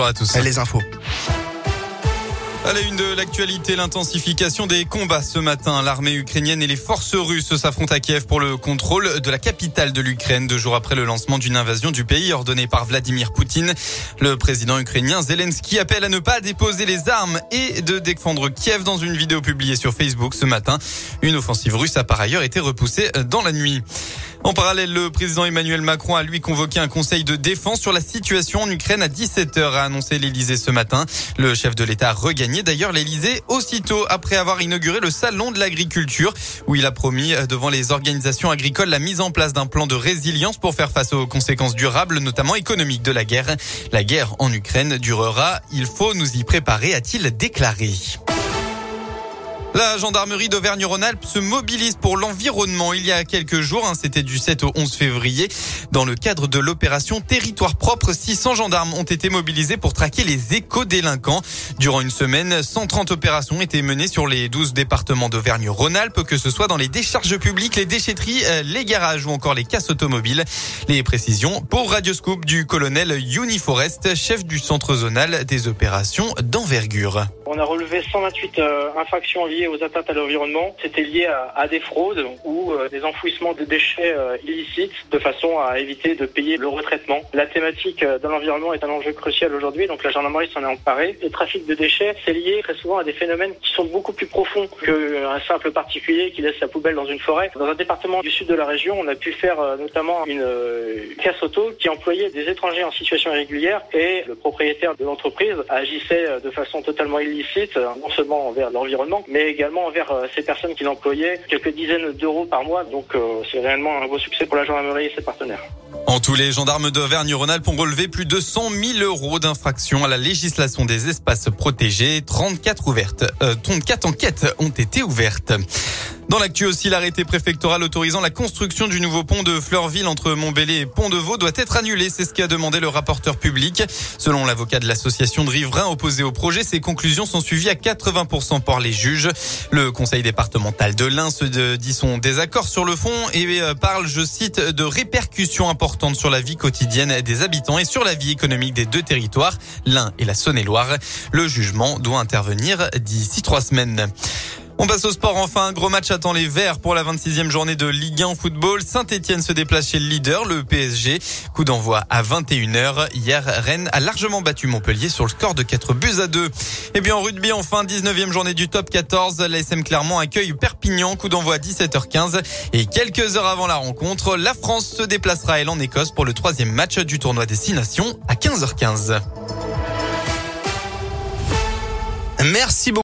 bonjour à tous. Les infos. À la une de l'actualité, l'intensification des combats ce matin. L'armée ukrainienne et les forces russes s'affrontent à Kiev pour le contrôle de la capitale de l'Ukraine, deux jours après le lancement d'une invasion du pays ordonnée par Vladimir Poutine. Le président ukrainien Zelensky appelle à ne pas déposer les armes et de défendre Kiev dans une vidéo publiée sur Facebook ce matin. Une offensive russe a par ailleurs été repoussée dans la nuit. En parallèle, le président Emmanuel Macron a lui convoqué un conseil de défense sur la situation en Ukraine à 17h, a annoncé l'Elysée ce matin. Le chef de l'État a regagné d'ailleurs l'Elysée aussitôt après avoir inauguré le salon de l'agriculture où il a promis devant les organisations agricoles la mise en place d'un plan de résilience pour faire face aux conséquences durables, notamment économiques de la guerre. La guerre en Ukraine durera. Il faut nous y préparer, a-t-il déclaré. La gendarmerie d'Auvergne-Rhône-Alpes se mobilise pour l'environnement. Il y a quelques jours, hein, c'était du 7 au 11 février, dans le cadre de l'opération Territoire propre, 600 gendarmes ont été mobilisés pour traquer les éco-délinquants. Durant une semaine, 130 opérations étaient menées sur les 12 départements d'Auvergne-Rhône-Alpes, que ce soit dans les décharges publiques, les déchetteries, euh, les garages ou encore les casses automobiles. Les précisions pour Radioscope du colonel Uniforest, chef du centre zonal des opérations d'envergure. On a relevé 128 euh, infractions liées aux atteintes à l'environnement. C'était lié à, des fraudes ou euh, des enfouissements de déchets euh, illicites de façon à éviter de payer le retraitement. La thématique de l'environnement est un enjeu crucial aujourd'hui, donc la gendarmerie s'en est emparée. Le trafic de déchets, c'est lié très souvent à des phénomènes qui sont beaucoup plus profonds qu'un simple particulier qui laisse sa poubelle dans une forêt. Dans un département du sud de la région, on a pu faire notamment une casse auto qui employait des étrangers en situation irrégulière et le propriétaire de l'entreprise agissait de façon totalement illicite euh, non seulement envers l'environnement, mais également envers euh, ces personnes qui l'employaient, quelques dizaines d'euros par mois. Donc euh, c'est réellement un beau succès pour la gendarmerie et ses partenaires. En tous, les gendarmes d'Auvergne-Rhône-Alpes ont relevé plus de 100 000 euros d'infraction à la législation des espaces protégés. 34 ouvertes, euh, 34 enquêtes ont été ouvertes. Dans l'actu aussi, l'arrêté préfectoral autorisant la construction du nouveau pont de Fleurville entre Montbéliard et Pont-de-Vaux doit être annulé. C'est ce qu'a demandé le rapporteur public. Selon l'avocat de l'association de riverains opposés au projet, ces conclusions sont suivies à 80% par les juges. Le conseil départemental de l'Ain se dit son désaccord sur le fond et euh, parle, je cite, de répercussions importantes sur la vie quotidienne des habitants et sur la vie économique des deux territoires, l'Ain et la Saône-et-Loire. Le jugement doit intervenir d'ici trois semaines. On passe au sport enfin. Un gros match attend les Verts pour la 26e journée de Ligue 1 football. Saint-Etienne se déplace chez le leader, le PSG. Coup d'envoi à 21h. Hier, Rennes a largement battu Montpellier sur le score de 4 buts à 2. Et bien en rugby, enfin, 19e journée du top 14. L'ASM Clermont accueille Perpignan. Coup d'envoi à 17h15. Et quelques heures avant la rencontre, la France se déplacera elle en Écosse pour le troisième match du tournoi Destination à 15h15. Merci beaucoup.